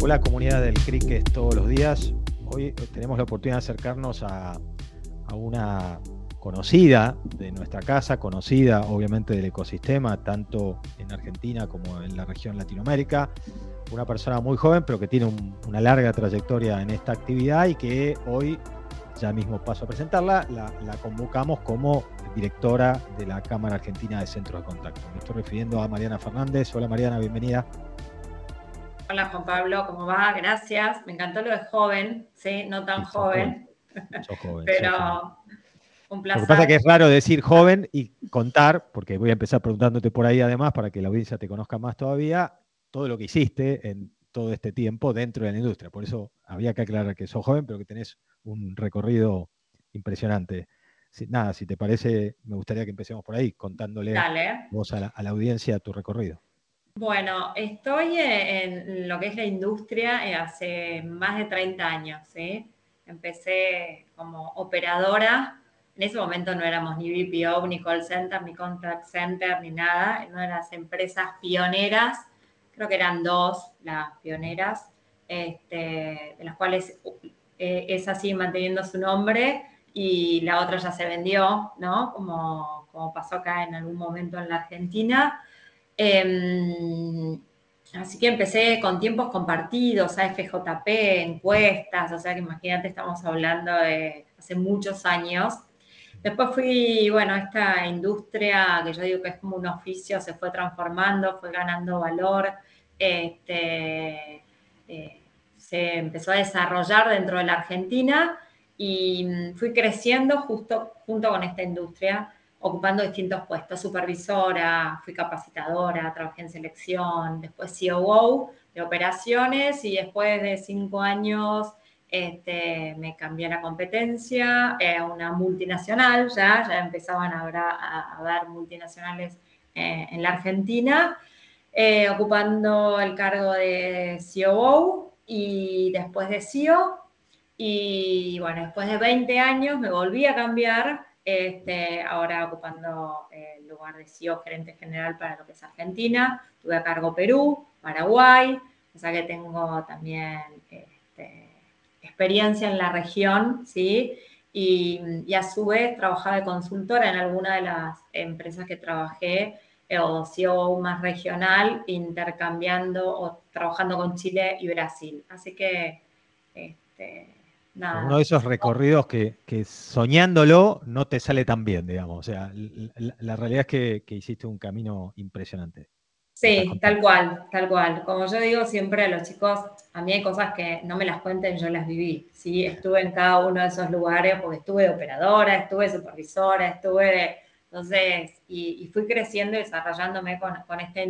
Hola comunidad del cricket todos los días. Hoy tenemos la oportunidad de acercarnos a, una conocida de nuestra casa, conocida obviamente del ecosistema, tanto en Argentina como en la región Latinoamérica. Una persona muy joven, pero que tiene una larga trayectoria en esta actividad y que hoy, ya mismo paso a presentarla, la, la convocamos como directora de la Cámara Argentina de Centros de Contacto. Me estoy refiriendo a Mariana Fernández. Hola Mariana, bienvenida. Hola Juan Pablo, ¿cómo va? Gracias. Me encantó lo de joven, sí, no tan joven. joven. Pero un placer. Lo que pasa es que es raro decir joven y contar, porque voy a empezar preguntándote por ahí además para que la audiencia te conozca más todavía, todo lo que hiciste en todo este tiempo dentro de la industria. Por eso había que aclarar que sos joven, pero que tenés un recorrido impresionante. nada, si te parece, me gustaría que empecemos por ahí, contándole vos a la, a la audiencia tu recorrido. Bueno, estoy en lo que es la industria eh, hace más de 30 años. ¿sí? Empecé como operadora. En ese momento no éramos ni BPO, ni call center, ni contact center, ni nada. Una de las empresas pioneras, creo que eran dos las pioneras, este, de las cuales eh, esa sigue manteniendo su nombre y la otra ya se vendió, ¿no? Como, como pasó acá en algún momento en la Argentina. Em, así que empecé con tiempos compartidos, FJP, encuestas, o sea que imagínate, estamos hablando de hace muchos años. Después fui, bueno, esta industria que yo digo que es como un oficio, se fue transformando, fue ganando valor, este, eh, se empezó a desarrollar dentro de la Argentina y fui creciendo justo junto con esta industria ocupando distintos puestos, supervisora, fui capacitadora, trabajé en selección, después COO de operaciones y después de cinco años este, me cambié la competencia a una multinacional, ya, ya empezaban a, haber multinacionales eh, en la Argentina, eh, ocupando el cargo de COO y después de CEO. Y bueno, después de 20 años me volví a cambiar este, ahora ocupando el lugar de CEO gerente general para lo que es Argentina. Tuve a cargo Perú, Paraguay, o sea que tengo también este, experiencia en la región, ¿sí? Y, a su vez trabajaba de consultora en alguna de las empresas que trabajé eh, o CEO más regional, intercambiando o trabajando con Chile y Brasil. Así que este, uno de esos recorridos que, soñándolo no te sale tan bien, digamos. O sea, la, realidad es que, hiciste un camino impresionante. Sí, tal cual, tal cual. Como yo digo siempre a los chicos, a mí hay cosas que no me las cuenten, yo las viví. ¿sí? Estuve en cada uno de esos lugares porque estuve de operadora, estuve de supervisora, estuve de... Entonces, y, fui creciendo y desarrollándome con, con esta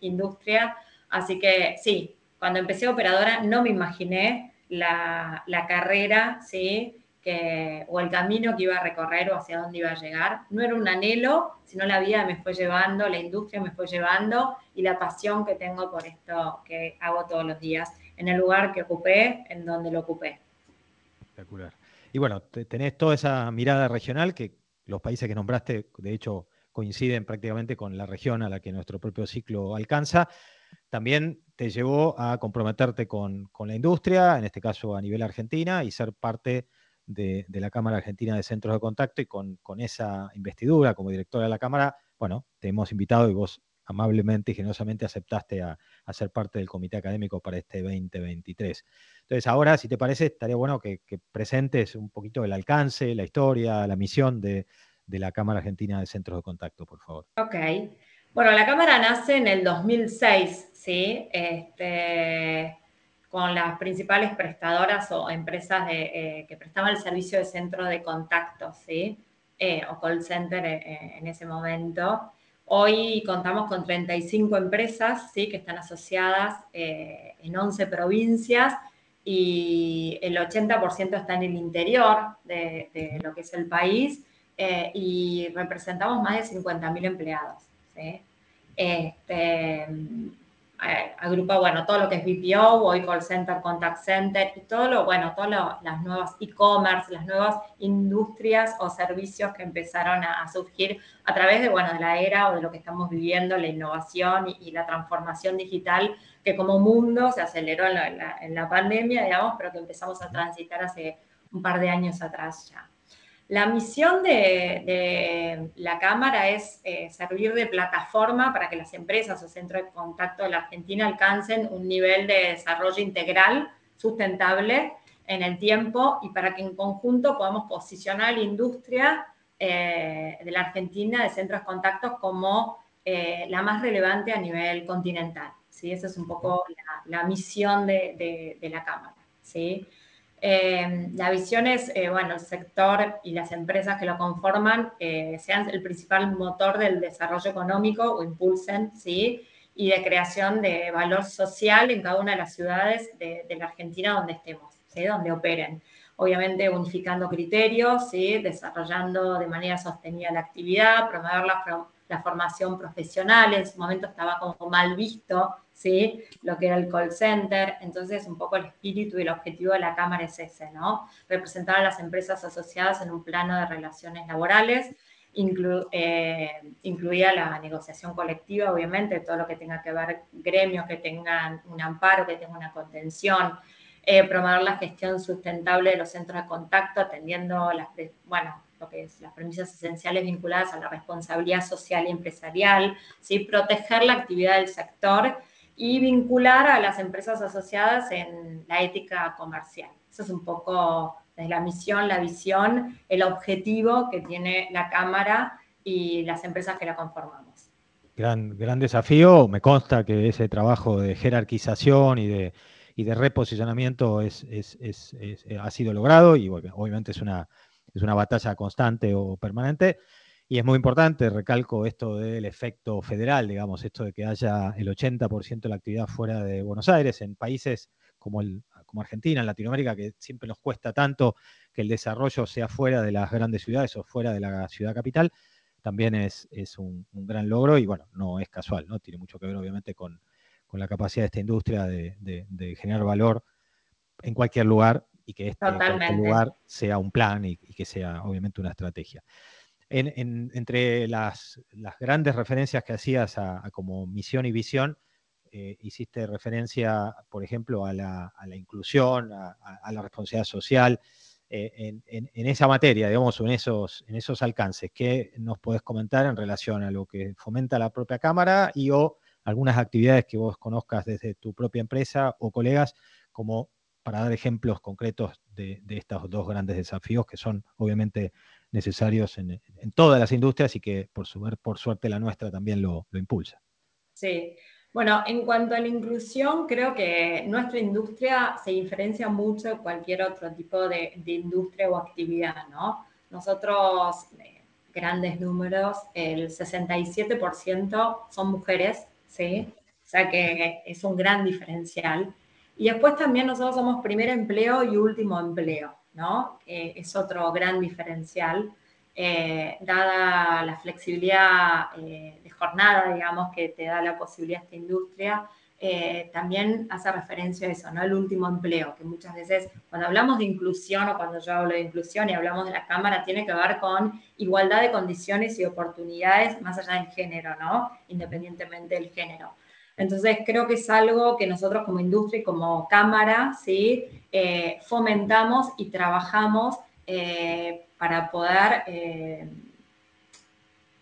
industria. Así que sí, cuando empecé operadora no me imaginé la, carrera, ¿sí? Que, o el camino que iba a recorrer o hacia dónde iba a llegar. No era un anhelo, sino la vida me fue llevando, la industria me fue llevando y la pasión que tengo por esto que hago todos los días, en el lugar que ocupé, en donde lo ocupé. Espectacular. Y bueno, tenés toda esa mirada regional que los países que nombraste, de hecho, coinciden prácticamente con la región a la que nuestro propio ciclo alcanza también te llevó a comprometerte con, la industria, en este caso a nivel Argentina, y ser parte de, la Cámara Argentina de Centros de Contacto y con, esa investidura como directora de la Cámara, bueno, te hemos invitado y vos amablemente y generosamente aceptaste a, ser parte del comité académico para este 2023. Entonces, ahora, si te parece, estaría bueno que, presentes un poquito el alcance, la historia, la misión de, de la Cámara Argentina de Centros de Contacto, por favor. Ok. Bueno, la Cámara nace en el 2006, ¿sí? Este, con las principales prestadoras o empresas eh, que prestaban el servicio de centro de contacto, ¿sí? Eh, o call center eh, en ese momento. Hoy contamos con 35 empresas, ¿sí? Que están asociadas en 11 provincias y el 80% está en el interior de, lo que es el país y representamos más de 50.000 empleados. Este, eh, agrupa, bueno, todo lo que es BPO, hoy call center, contact center y todo lo, bueno, todas las nuevas e-commerce, las nuevas industrias o servicios que empezaron a, surgir a través de, bueno, de la era o de lo que estamos viviendo, la innovación y, la transformación digital que como mundo se aceleró en la, pandemia, digamos, pero que empezamos a transitar hace un par de años atrás ya. La misión de, la Cámara es eh, servir de plataforma para que las empresas o centros de contacto de la Argentina alcancen un nivel de desarrollo integral, sustentable en el tiempo y para que en conjunto podamos posicionar a la industria eh, de la Argentina de centros de contactos como eh, la más relevante a nivel continental. ¿sí? Esa es un poco la, misión de, la Cámara. ¿sí? Eh, la visión es, bueno, el sector y las empresas que lo conforman sean el principal motor del desarrollo económico o impulsen, ¿sí? Y de creación de valor social en cada una de las ciudades de, la Argentina donde estemos, ¿sí? Donde operen obviamente unificando criterios, ¿sí? desarrollando de manera sostenida la actividad, promover la, la, formación profesional, en su momento estaba como mal visto, ¿sí? lo que era el call center, entonces un poco el espíritu y el objetivo de la Cámara es ese, ¿no? representar a las empresas asociadas en un plano de relaciones laborales, eh, incluida la negociación colectiva, obviamente, todo lo que tenga que ver gremios que tengan un amparo, que tengan una contención, eh, promover la gestión sustentable de los centros de contacto, atendiendo las, bueno, lo que es las premisas esenciales vinculadas a la responsabilidad social y empresarial, ¿sí? proteger la actividad del sector y vincular a las empresas asociadas en la ética comercial. Eso es un poco la misión, la visión, el objetivo que tiene la Cámara y las empresas que la conformamos. Gran, gran desafío. Me consta que ese trabajo de jerarquización y de y de reposicionamiento es, eh, ha sido logrado y obviamente es una, es una batalla constante o permanente. Y es muy importante, recalco esto del efecto federal, digamos, esto de que haya el 80% de la actividad fuera de Buenos Aires, en países como, el, como Argentina, en Latinoamérica, que siempre nos cuesta tanto que el desarrollo sea fuera de las grandes ciudades o fuera de la ciudad capital, también es, es un, un gran logro y bueno, no es casual, ¿no? Tiene mucho que ver obviamente con, con la capacidad de esta industria de, generar valor en cualquier lugar y que este lugar sea un plan y, que sea obviamente una estrategia. Entre las, grandes referencias que hacías a, como misión y visión, eh, hiciste referencia, por ejemplo, a la, inclusión, a, la responsabilidad social. Eh, en, esa materia, digamos, en esos, en esos alcances, ¿qué nos podés comentar en relación a lo que fomenta la propia Cámara y o algunas actividades que vos conozcas desde tu propia empresa o colegas, como para dar ejemplos concretos de, estos dos grandes desafíos que son obviamente necesarios en, todas las industrias y que por, su, por suerte la nuestra también lo, impulsa. Sí, bueno, en cuanto a la inclusión, creo que nuestra industria se diferencia mucho de cualquier otro tipo de, industria o actividad, ¿no? Nosotros, eh, grandes números, el 67% son mujeres ¿sí? O sea que es un gran diferencial. Y después también nosotros somos primer empleo y último empleo, ¿no? es otro gran diferencial, eh, dada la flexibilidad eh, de jornada, digamos, que te da la posibilidad esta industria, eh, también hace referencia a eso, ¿no? El último empleo, que muchas veces cuando hablamos de inclusión o cuando yo hablo de inclusión y hablamos de la Cámara, tiene que ver con igualdad de condiciones y oportunidades más allá del género, ¿no? Independientemente del género. Entonces, creo que es algo que nosotros como industria y como Cámara, ¿sí? Eh, fomentamos y trabajamos eh, para poder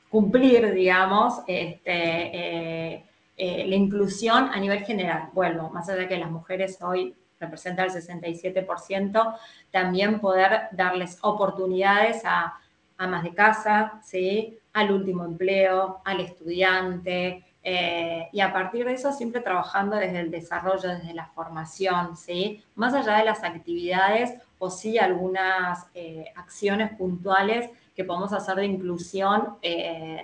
cumplir, digamos, este, eh, la inclusión a nivel general. Vuelvo, más allá de que las mujeres hoy representan el 67%, también poder darles oportunidades a amas de casa, ¿sí? al último empleo, al estudiante, eh, y a partir de eso siempre trabajando desde el desarrollo, desde la formación, ¿sí? más allá de las actividades o sí algunas eh, acciones puntuales que podemos hacer de inclusión,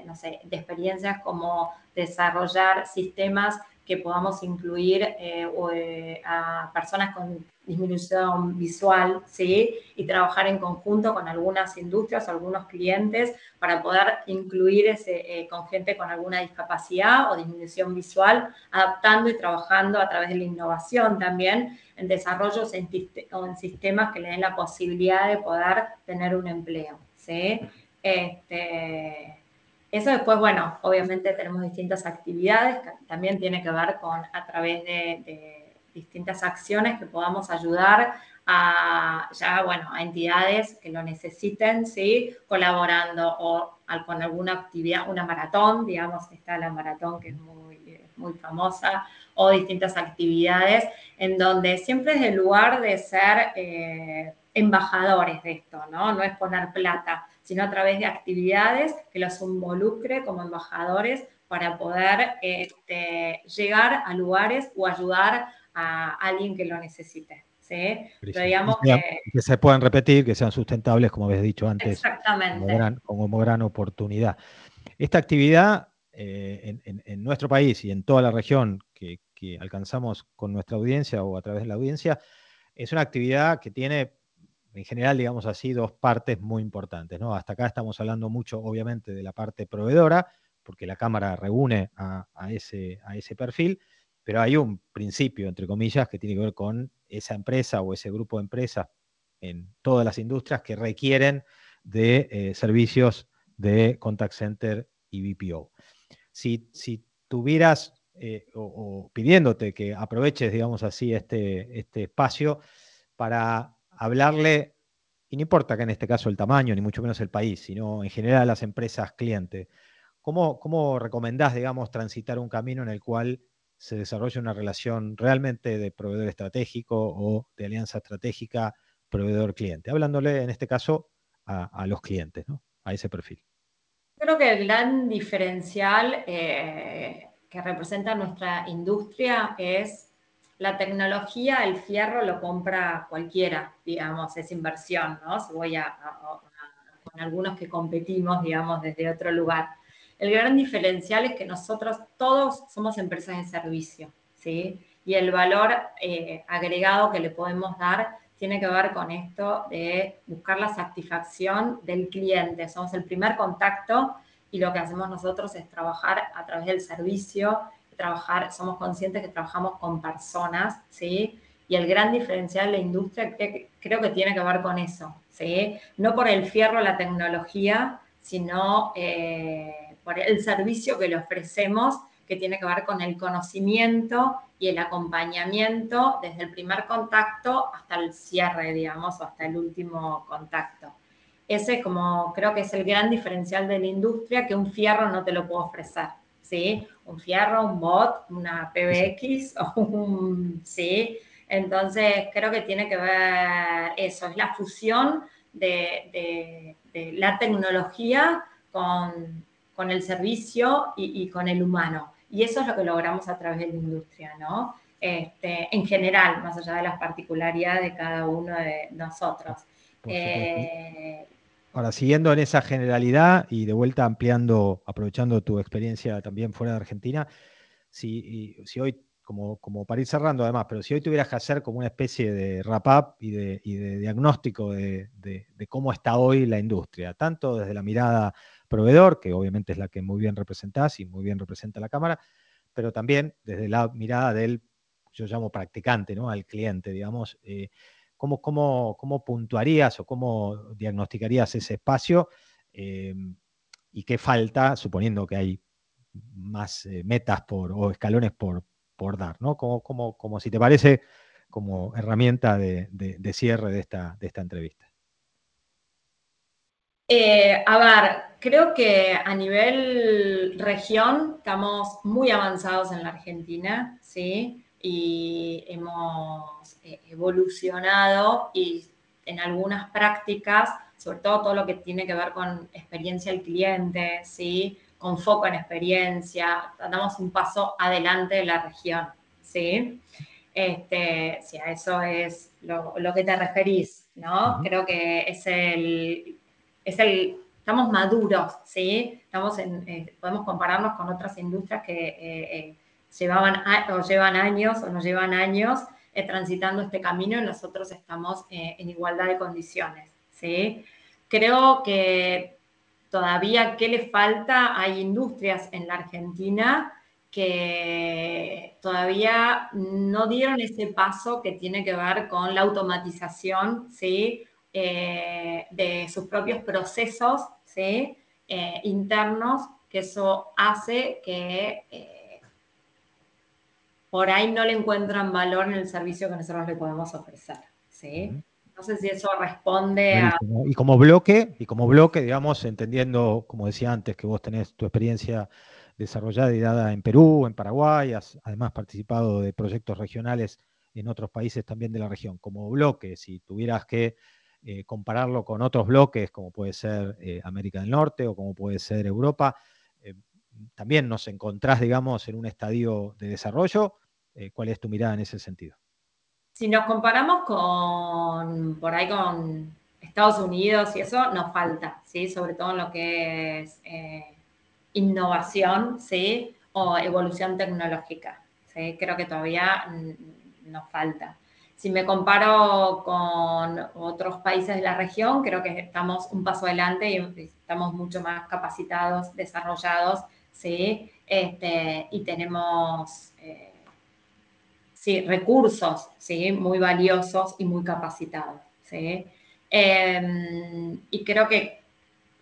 no sé, de experiencias como desarrollar sistemas que podamos incluir eh, eh, a personas con disminución visual, ¿sí? Y trabajar en conjunto con algunas industrias o algunos clientes para poder incluir ese, eh, con gente con alguna discapacidad o disminución visual, adaptando y trabajando a través de la innovación también en desarrollos en, en sistemas que le den la posibilidad de poder tener un empleo, ¿sí? Este, Eso después, bueno, obviamente tenemos distintas actividades, también tiene que ver con a través de, distintas acciones que podamos ayudar a ya, bueno, a entidades que lo necesiten, ¿sí? Colaborando o con alguna actividad, una maratón, digamos, está la maratón que es muy, muy famosa, o distintas actividades en donde siempre es el lugar de ser eh, embajadores de esto, ¿no? No es poner plata, sino a través de actividades que los involucre como embajadores para poder este, llegar a lugares o ayudar a alguien que lo necesite. ¿sí? digamos que, se puedan repetir, que sean sustentables, como habéis dicho antes, Exactamente. Como, gran, oportunidad. Esta actividad eh, en, nuestro país y en toda la región que, que alcanzamos con nuestra audiencia o a través de la audiencia, es una actividad que tiene en general, digamos así, dos partes muy importantes. ¿no? Hasta acá estamos hablando mucho, obviamente, de la parte proveedora, porque la Cámara reúne a, ese, a ese perfil, pero hay un principio, entre comillas, que tiene que ver con esa empresa o ese grupo de empresas en todas las industrias que requieren de eh, servicios de contact center y BPO. Si, si tuvieras eh, o, pidiéndote que aproveches, digamos así, este, este espacio para hablarle, y no importa que en este caso el tamaño, ni mucho menos el país, sino en general a las empresas clientes, ¿cómo, cómo recomendás, digamos, transitar un camino en el cual se desarrolle una relación realmente de proveedor estratégico o de alianza estratégica proveedor-cliente? Hablándole en este caso a, los clientes, ¿no? a ese perfil. Creo que el gran diferencial eh, que representa nuestra industria es la tecnología, el fierro lo compra cualquiera, digamos, es inversión, ¿no? Voy a, con algunos que competimos, digamos, desde otro lugar. El gran diferencial es que nosotros todos somos empresas de servicio, ¿sí? Y el valor eh, agregado que le podemos dar tiene que ver con esto de buscar la satisfacción del cliente. Somos el primer contacto y lo que hacemos nosotros es trabajar a través del servicio trabajar, somos conscientes que trabajamos con personas, ¿sí? Y el gran diferencial de la industria creo que tiene que ver con eso, ¿sí? No por el fierro, la tecnología, sino eh, por el servicio que le ofrecemos, que tiene que ver con el conocimiento y el acompañamiento desde el primer contacto hasta el cierre, digamos, o hasta el último contacto. Ese como creo que es el gran diferencial de la industria que un fierro no te lo puede ofrecer. ¿Sí? Un fierro, un bot, una PBX o un, ¿sí? Entonces, creo que tiene que ver eso, es la fusión de, la tecnología con, el servicio y, con el humano. Y eso es lo que logramos a través de la industria, ¿no? Este, en general, más allá de las particularidades de cada uno de nosotros. Ahora, siguiendo en esa generalidad y de vuelta ampliando, aprovechando tu experiencia también fuera de Argentina, si, si hoy, como, como para ir cerrando además, pero si hoy tuvieras que hacer como una especie de wrap-up y de, diagnóstico de, cómo está hoy la industria, tanto desde la mirada proveedor, que obviamente es la que muy bien representás y muy bien representa la Cámara, pero también desde la mirada del, yo llamo practicante, ¿no? Al cliente, digamos. Eh, ¿Cómo, cómo, puntuarías o cómo diagnosticarías ese espacio? Eh, ¿Y qué falta, suponiendo que hay más eh, metas por, o escalones por, por dar? ¿no? Como, como, como, si te parece como herramienta de, cierre de esta, de esta entrevista. Eh, a ver, creo que a nivel región estamos muy avanzados en la Argentina, ¿sí? Y hemos eh, evolucionado y en algunas prácticas, sobre todo todo lo que tiene que ver con experiencia del cliente, ¿sí? con foco en experiencia, damos un paso adelante de la región. ¿sí? Este, si a eso es lo, que te referís, ¿no? Creo que es el, es el, estamos maduros, ¿sí? Estamos en, eh, podemos compararnos con otras industrias que eh, llevaban o llevan años o nos llevan años eh, transitando este camino y nosotros estamos eh, en igualdad de condiciones. ¿sí? Creo que todavía, ¿qué le falta? Hay industrias en la Argentina que todavía no dieron ese paso que tiene que ver con la automatización ¿sí? Eh, de sus propios procesos ¿sí? internos que eso hace que por ahí no le encuentran valor en el servicio que nosotros le podemos ofrecer. ¿sí? No sé si eso responde a... Y como bloque, y como bloque, digamos, entendiendo, como decía antes, que vos tenés tu experiencia desarrollada y dada en Perú, en Paraguay, has además participado de proyectos regionales en otros países también de la región. Como bloque, si tuvieras que eh, compararlo con otros bloques, como puede ser eh, América del Norte o como puede ser Europa, eh, también nos encontrás, digamos, en un estadio de desarrollo. ¿Cuál es tu mirada en ese sentido? Si nos comparamos con, por ahí con Estados Unidos y eso, nos falta, ¿sí? Sobre todo en lo que es innovación, ¿sí? O evolución tecnológica, ¿sí? Creo que todavía nos falta. Si me comparo con otros países de la región, creo que estamos un paso adelante y estamos mucho más capacitados, desarrollados, ¿sí? Este, y tenemos, eh, sí, recursos, ¿sí? Muy valiosos y muy capacitados, ¿sí? Em, y creo que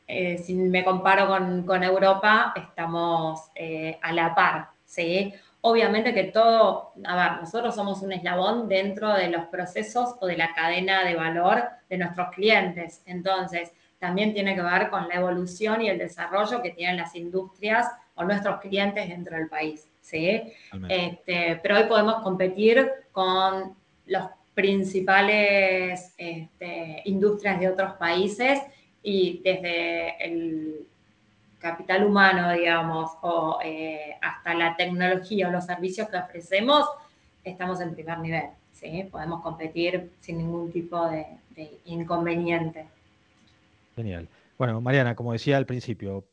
eh, si me comparo con, con Europa, estamos eh, a la par, ¿sí? Obviamente que todo, a ver, nosotros somos un eslabón dentro de los procesos o de la cadena de valor de nuestros clientes. Entonces, también tiene que ver con la evolución y el desarrollo que tienen las industrias o nuestros clientes dentro del país. ¿Sí? Este, pero hoy podemos competir con los principales este, industrias de otros países y desde el capital humano, digamos, o eh, hasta la tecnología o los servicios que ofrecemos, estamos en primer nivel. ¿sí? Podemos competir sin ningún tipo de, inconveniente. Genial. Bueno, Mariana, como decía al principio,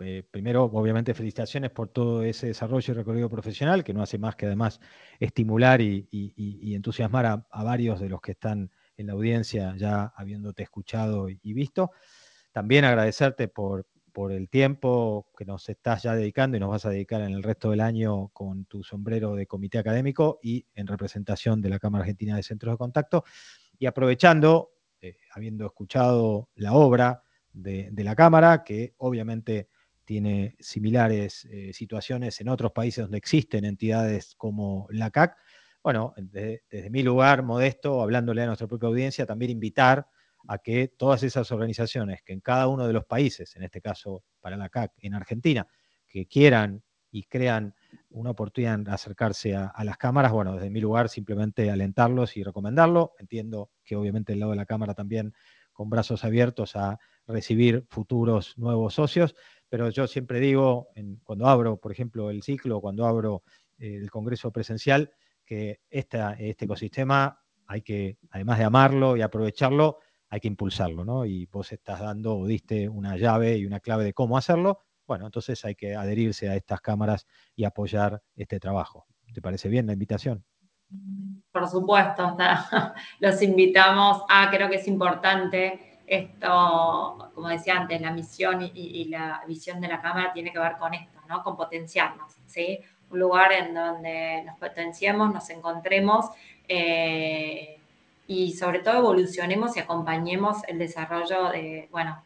eh, primero, obviamente, felicitaciones por todo ese desarrollo y recorrido profesional, que no hace más que además estimular y, entusiasmar a, varios de los que están en la audiencia ya habiéndote escuchado y visto. También agradecerte por, el tiempo que nos estás ya dedicando y nos vas a dedicar en el resto del año con tu sombrero de comité académico y en representación de la Cámara Argentina de Centros de Contacto. Y aprovechando, eh, habiendo escuchado la obra de, la Cámara, que obviamente tiene similares eh, situaciones en otros países donde existen entidades como la CAC, bueno, desde mi lugar modesto, hablándole a nuestra propia audiencia, también invitar a que todas esas organizaciones que en cada uno de los países, en este caso para la CAC en Argentina, que quieran y crean una oportunidad de acercarse a, las cámaras, bueno, desde mi lugar simplemente alentarlos y recomendarlo. Entiendo que obviamente el lado de la Cámara también con brazos abiertos a recibir futuros nuevos socios, pero yo siempre digo, cuando abro, por ejemplo, el ciclo, cuando abro eh, el Congreso presencial, que este ecosistema hay que, además de amarlo y aprovecharlo, hay que impulsarlo, ¿no? Y vos estás dando o diste una llave y una clave de cómo hacerlo, bueno, entonces hay que adherirse a estas cámaras y apoyar este trabajo. ¿Te parece bien la invitación? Por supuesto, los invitamos a, creo que es importante esto, como decía antes, la misión y, la visión de la Cámara tiene que ver con esto, ¿no? Con potenciarnos, ¿sí? Un lugar en donde nos potenciemos, nos encontremos. Eh, y sobre todo evolucionemos y acompañemos el desarrollo de, bueno,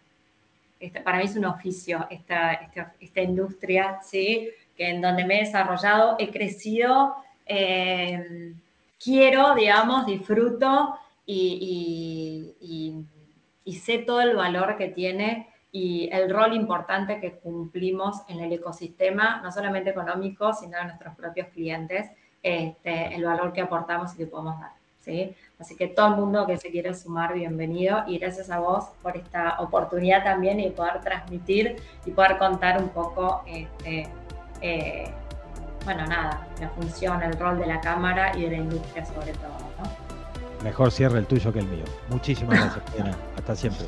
este, para mí es un oficio esta, esta, industria, ¿sí? Que en donde me he desarrollado, he crecido, eh, quiero, digamos, disfruto y, y, sé todo el valor que tiene y el rol importante que cumplimos en el ecosistema, no solamente económico, sino de nuestros propios clientes, este, el valor que aportamos y que podemos dar. ¿sí? Así que todo el mundo que se quiera sumar, bienvenido y gracias a vos por esta oportunidad también y poder transmitir y poder contar un poco, este, eh, bueno, nada, la función, el rol de la cámara y de la industria sobre todo. ¿no? Mejor cierre el tuyo que el mío. Muchísimas gracias, Hasta siempre.